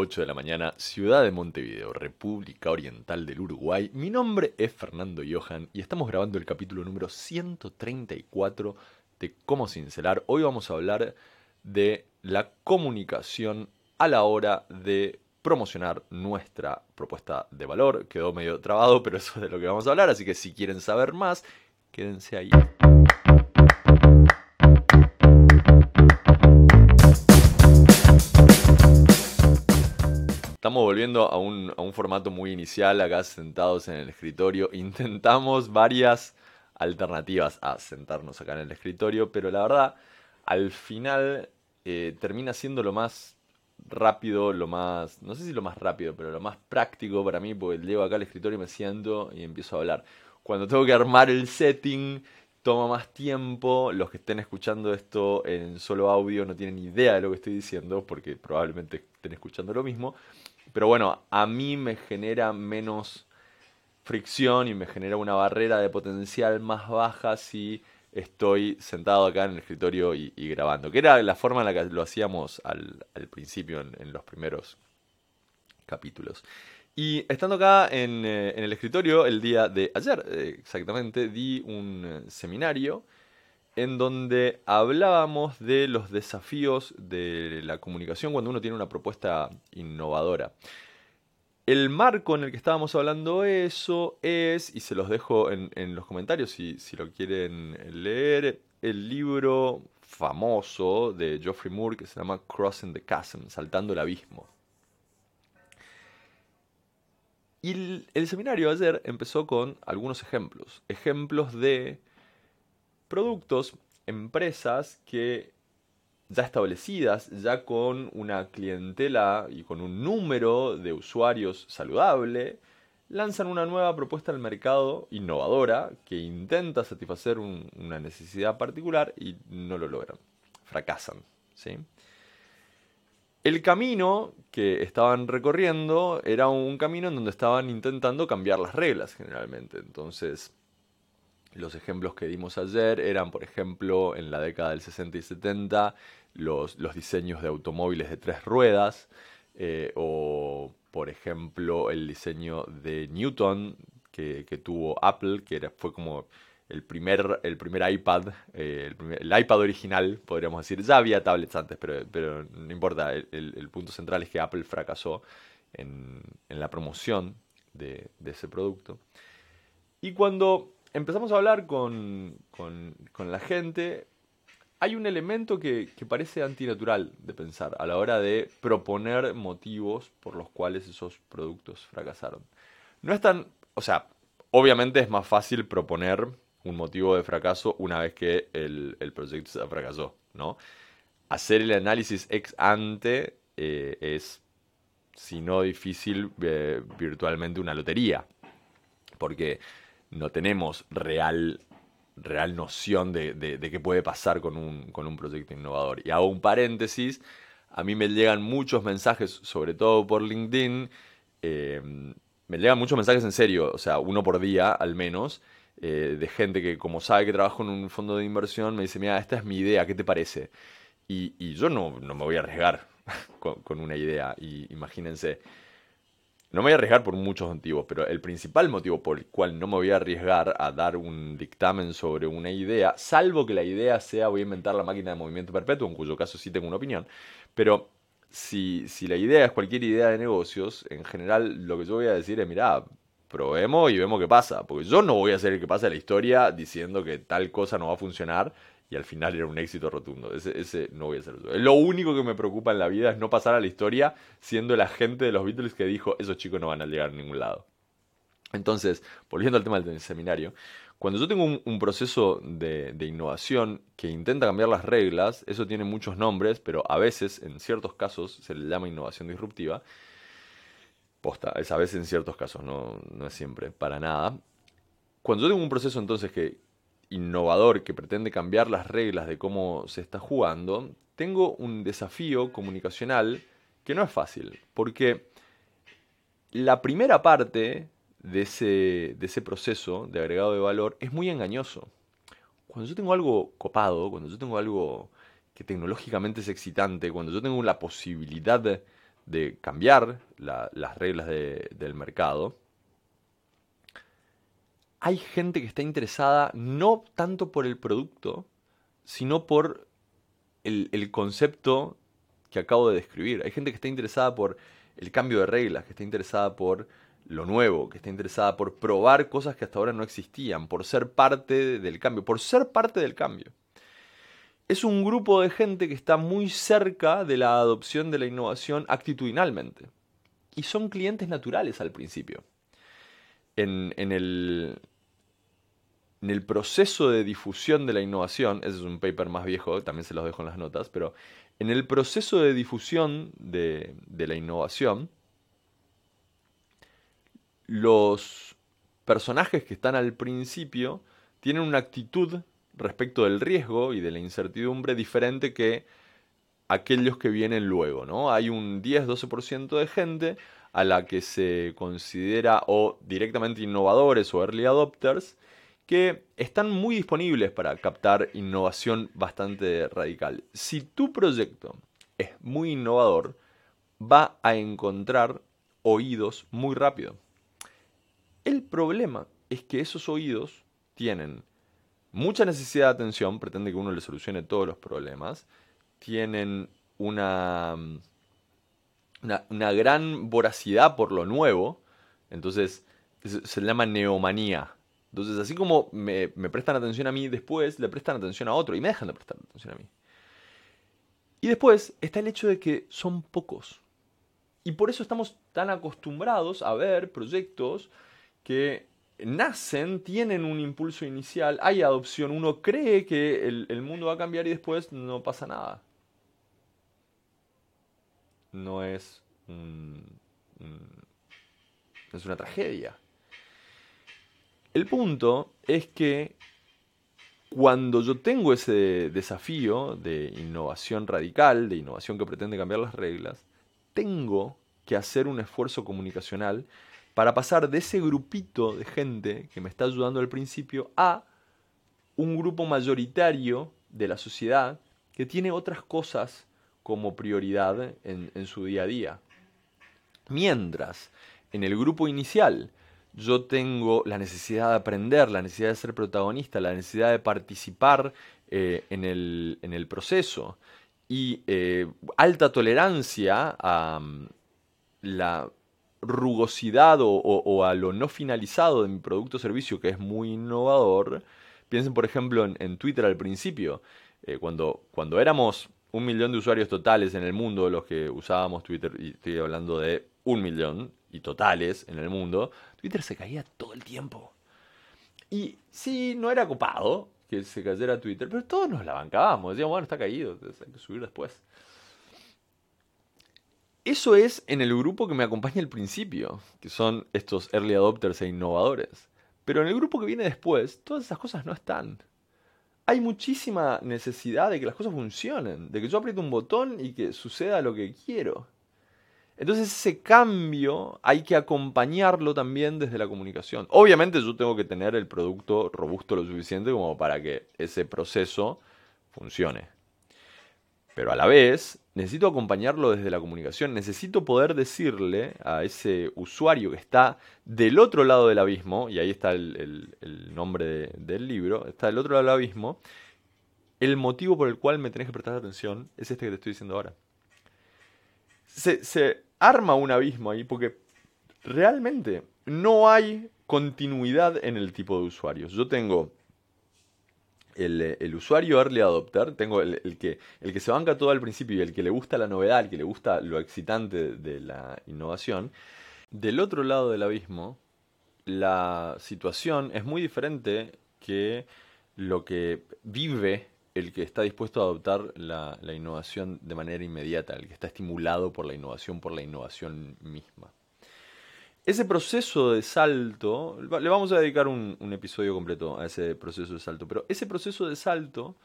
8 de la mañana, ciudad de Montevideo, República Oriental del Uruguay. Mi nombre es Fernando Johan y estamos grabando el capítulo número 134 de Cómo Cincelar. Hoy vamos a hablar de la comunicación a la hora de promocionar nuestra propuesta de valor. Quedó medio trabado, pero eso es de lo que vamos a hablar, así que si quieren saber más, quédense ahí. Estamos volviendo a un, formato muy inicial, acá sentados en el escritorio. Intentamos varias alternativas a sentarnos acá en el escritorio, pero la verdad, al final eh, termina siendo lo más rápido, lo más, no sé si lo más rápido, pero lo más práctico para mí, porque llego acá al escritorio y me siento y empiezo a hablar. Cuando tengo que armar el setting, toma más tiempo. Los que estén escuchando esto en solo audio no tienen idea de lo que estoy diciendo, porque probablemente estén escuchando lo mismo. Pero bueno, a mí me genera menos fricción y me genera una barrera de potencial más baja si estoy sentado acá en el escritorio y, grabando. Que era la forma en la que lo hacíamos al, principio, en, los primeros capítulos. Y estando acá en, eh, en, el escritorio el día de ayer, eh, exactamente, di un eh, seminario en donde hablábamos de los desafíos de la comunicación cuando uno tiene una propuesta innovadora. El marco en el que estábamos hablando eso es, y se los dejo en, los comentarios si, si, lo quieren leer, el libro famoso de Geoffrey Moore que se llama Crossing the Chasm, Saltando el Abismo. Y el, el seminario ayer empezó con algunos ejemplos, ejemplos de productos, empresas que ya establecidas, ya con una clientela y con un número de usuarios saludable, lanzan una nueva propuesta al mercado innovadora que intenta satisfacer una necesidad particular y no lo logran. Fracasan. ¿sí? El camino que estaban recorriendo era un camino en donde estaban intentando cambiar las reglas generalmente. Entonces, los ejemplos que dimos ayer eran, por ejemplo, en la década del 60 y 70, los, diseños de automóviles de tres ruedas, eh, o, por ejemplo, el diseño de Newton que, tuvo Apple, que fue como el primer, el primer iPad, eh, el, iPad original, podríamos decir. Ya había tablets antes, pero, pero no importa, el, punto central es que Apple fracasó en, la promoción de ese producto. Y cuando empezamos a hablar con, la gente, hay un elemento que, parece antinatural de pensar a la hora de proponer motivos por los cuales esos productos fracasaron. No es tan, o sea, obviamente es más fácil proponer un motivo de fracaso una vez que el, proyecto se fracasó, ¿no? Hacer el análisis ex ante eh, es, si no difícil, eh, virtualmente una lotería. Porque no tenemos real, real noción de, qué puede pasar con un, con un proyecto innovador. Y hago un paréntesis, a mí me llegan muchos mensajes, sobre todo por LinkedIn, eh, me llegan muchos mensajes en serio, o sea, uno por día al menos, eh, de gente que como sabe que trabajo en un fondo de inversión, me dice, mira, esta es mi idea, ¿qué te parece? Y, yo no, no, me voy a arriesgar con, con una idea, y imagínense, no me voy a arriesgar por muchos motivos, pero el principal motivo por el cual no me voy a arriesgar a dar un dictamen sobre una idea, salvo que la idea sea voy a inventar la máquina de movimiento perpetuo, en cuyo caso sí tengo una opinión, pero si, si la idea es cualquier idea de negocios, en general lo que yo voy a decir es, mira, probemos y vemos qué pasa, porque yo no voy a ser el que pasa la historia diciendo que tal cosa no va a funcionar y al final era un éxito rotundo. Ese, ese no voy a yo. Lo único que me preocupa en la vida es no pasar a la historia siendo el agente de los Beatles que dijo, esos chicos no van a llegar a ningún lado. Entonces, volviendo al tema del seminario, cuando yo tengo un, proceso de, innovación que intenta cambiar las reglas, eso tiene muchos nombres, pero a veces, en ciertos casos, se le llama innovación disruptiva. Posta, es a veces en ciertos casos, no, no es siempre, para nada. Cuando yo tengo un proceso entonces que, innovador que pretende cambiar las reglas de cómo se está jugando, tengo un desafío comunicacional que no es fácil, porque la primera parte de ese, de ese proceso de agregado de valor es muy engañoso. Cuando yo tengo algo copado, cuando yo tengo algo que tecnológicamente es excitante, cuando yo tengo la posibilidad de, de cambiar las reglas del mercado, hay gente que está interesada no tanto por el producto, sino por el, concepto que acabo de describir. Hay gente que está interesada por el cambio de reglas, que está interesada por lo nuevo, que está interesada por probar cosas que hasta ahora no existían, por ser parte del cambio, por ser parte del cambio. Es un grupo de gente que está muy cerca de la adopción de la innovación actitudinalmente. Y son clientes naturales al principio. En, el, proceso de difusión de la innovación, ese es un paper más viejo, también se los dejo en las notas, pero en el proceso de difusión de, de la innovación, los personajes que están al principio tienen una actitud respecto del riesgo y de la incertidumbre diferente que aquellos que vienen luego, ¿no? Hay un 10-12% de gente a la que se considera o directamente innovadores o early adopters que están muy disponibles para captar innovación bastante radical. Si tu proyecto es muy innovador, va a encontrar oídos muy rápido. El problema es que esos oídos tienen mucha necesidad de atención, pretende que uno le solucione todos los problemas, tienen una, una, gran voracidad por lo nuevo, entonces se, le llama neomanía. Entonces, así como me, prestan atención a mí, después le prestan atención a otro y me dejan de prestar atención a mí. Y después está el hecho de que son pocos. Y por eso estamos tan acostumbrados a ver proyectos que nacen, tienen un impulso inicial, hay adopción, uno cree que el, mundo va a cambiar y después no pasa nada. No es, es una tragedia. El punto es que cuando yo tengo ese desafío de innovación radical, de innovación que pretende cambiar las reglas, tengo que hacer un esfuerzo comunicacional para pasar de ese grupito de gente que me está ayudando al principio a un grupo mayoritario de la sociedad que tiene otras cosas como prioridad en, su día a día. Mientras, en el grupo inicial, yo tengo la necesidad de aprender, la necesidad de ser protagonista, la necesidad de participar eh, en, el, proceso y eh, alta tolerancia a mm, la rugosidad o, a lo no finalizado de mi producto o servicio que es muy innovador. Piensen, por ejemplo, en, Twitter al principio. Eh, cuando, cuando éramos un millón de usuarios totales en el mundo, los que usábamos Twitter, y estoy hablando de un millón y totales en el mundo, Twitter se caía todo el tiempo. Y sí, no era copado que se cayera Twitter, pero todos nos la bancábamos. Decíamos, bueno, está caído, hay que subir después. Eso es en el grupo que me acompaña al principio, que son estos early adopters e innovadores. Pero en el grupo que viene después, todas esas cosas no están. Hay muchísima necesidad de que las cosas funcionen, de que yo apriete un botón y que suceda lo que quiero. Entonces ese cambio hay que acompañarlo también desde la comunicación. Obviamente yo tengo que tener el producto robusto lo suficiente como para que ese proceso funcione. Pero a la vez, necesito acompañarlo desde la comunicación, necesito poder decirle a ese usuario que está del otro lado del abismo, y ahí está el, nombre del libro, está del otro lado del abismo, el motivo por el cual me tenés que prestar atención es este que te estoy diciendo ahora. Se, se arma un abismo ahí porque realmente no hay continuidad en el tipo de usuarios. Yo tengo el, usuario early adopter, tengo el, que, el que se banca todo al principio y el que le gusta la novedad, el que le gusta lo excitante de la innovación, del otro lado del abismo, la situación es muy diferente que lo que vive el que está dispuesto a adoptar la innovación de manera inmediata, el que está estimulado por la innovación, por la innovación misma. Ese proceso de salto, le vamos a dedicar un, episodio completo a ese proceso de salto, pero ese proceso de salto,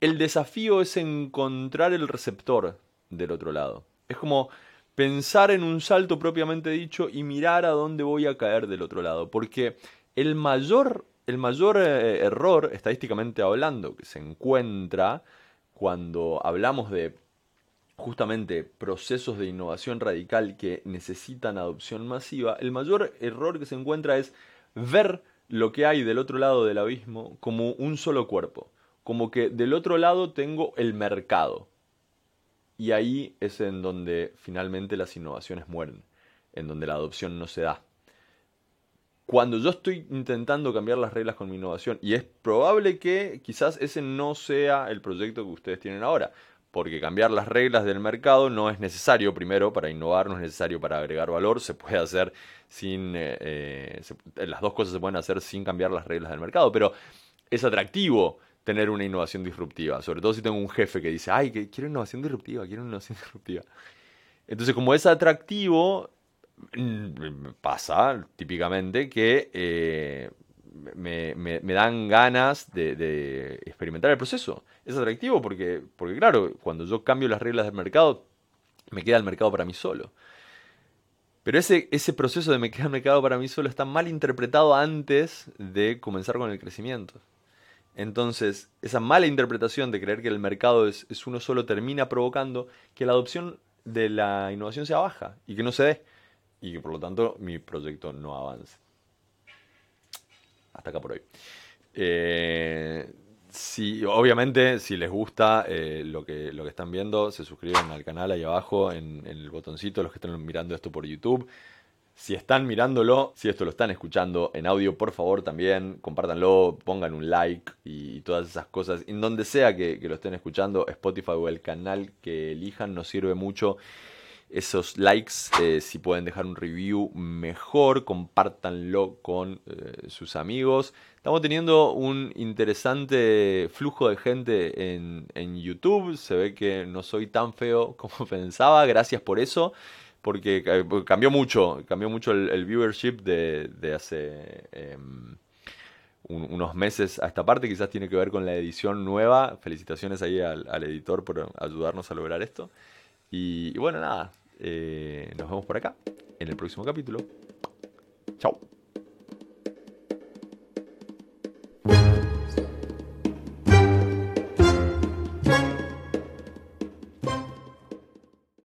el desafío es encontrar el receptor del otro lado. Es como pensar en un salto propiamente dicho y mirar a dónde voy a caer del otro lado, porque el mayor, el mayor eh, error, estadísticamente hablando, que se encuentra cuando hablamos de justamente procesos de innovación radical que necesitan adopción masiva, el mayor error que se encuentra es ver lo que hay del otro lado del abismo como un solo cuerpo, como que del otro lado tengo el mercado. Y ahí es en donde finalmente las innovaciones mueren, en donde la adopción no se da. Cuando yo estoy intentando cambiar las reglas con mi innovación, y es probable que quizás ese no sea el proyecto que ustedes tienen ahora, porque cambiar las reglas del mercado no es necesario, primero, para innovar, no es necesario para agregar valor, se puede hacer sin... Eh, eh, las dos cosas se pueden hacer sin cambiar las reglas del mercado, pero es atractivo tener una innovación disruptiva, sobre todo si tengo un jefe que dice, ay, quiero innovación disruptiva, quiero innovación disruptiva. Entonces, como es atractivo, pasa típicamente que eh, me, dan ganas de, experimentar el proceso. Es atractivo porque, porque, claro, cuando yo cambio las reglas del mercado, me queda el mercado para mí solo. Pero ese, ese proceso de me queda el mercado para mí solo está mal interpretado antes de comenzar con el crecimiento. Entonces, esa mala interpretación de creer que el mercado es, es uno solo termina provocando que la adopción de la innovación sea baja y que no se dé. Y que por lo tanto mi proyecto no avance. Hasta acá por hoy. Eh, obviamente, si les gusta eh, lo, que, lo que están viendo, se suscriben al canal ahí abajo en, en, el botoncito, los que están mirando esto por YouTube. Si están mirándolo, si esto lo están escuchando en audio, por favor también compártanlo, pongan un like y todas esas cosas. En donde sea que, que lo estén escuchando, Spotify o el canal que elijan, nos sirve mucho esos likes, eh, si pueden dejar un review mejor, compártanlo con eh, sus amigos. Estamos teniendo un interesante flujo de gente en, YouTube, se ve que no soy tan feo como pensaba, gracias por eso, porque cambió mucho, cambió mucho el, viewership de, hace... Em, unos meses a esta parte, quizás tiene que ver con la edición nueva. Felicitaciones ahí al, editor por ayudarnos a lograr esto. Y bueno, nada, eh, nos vemos por acá en el próximo capítulo. Chao.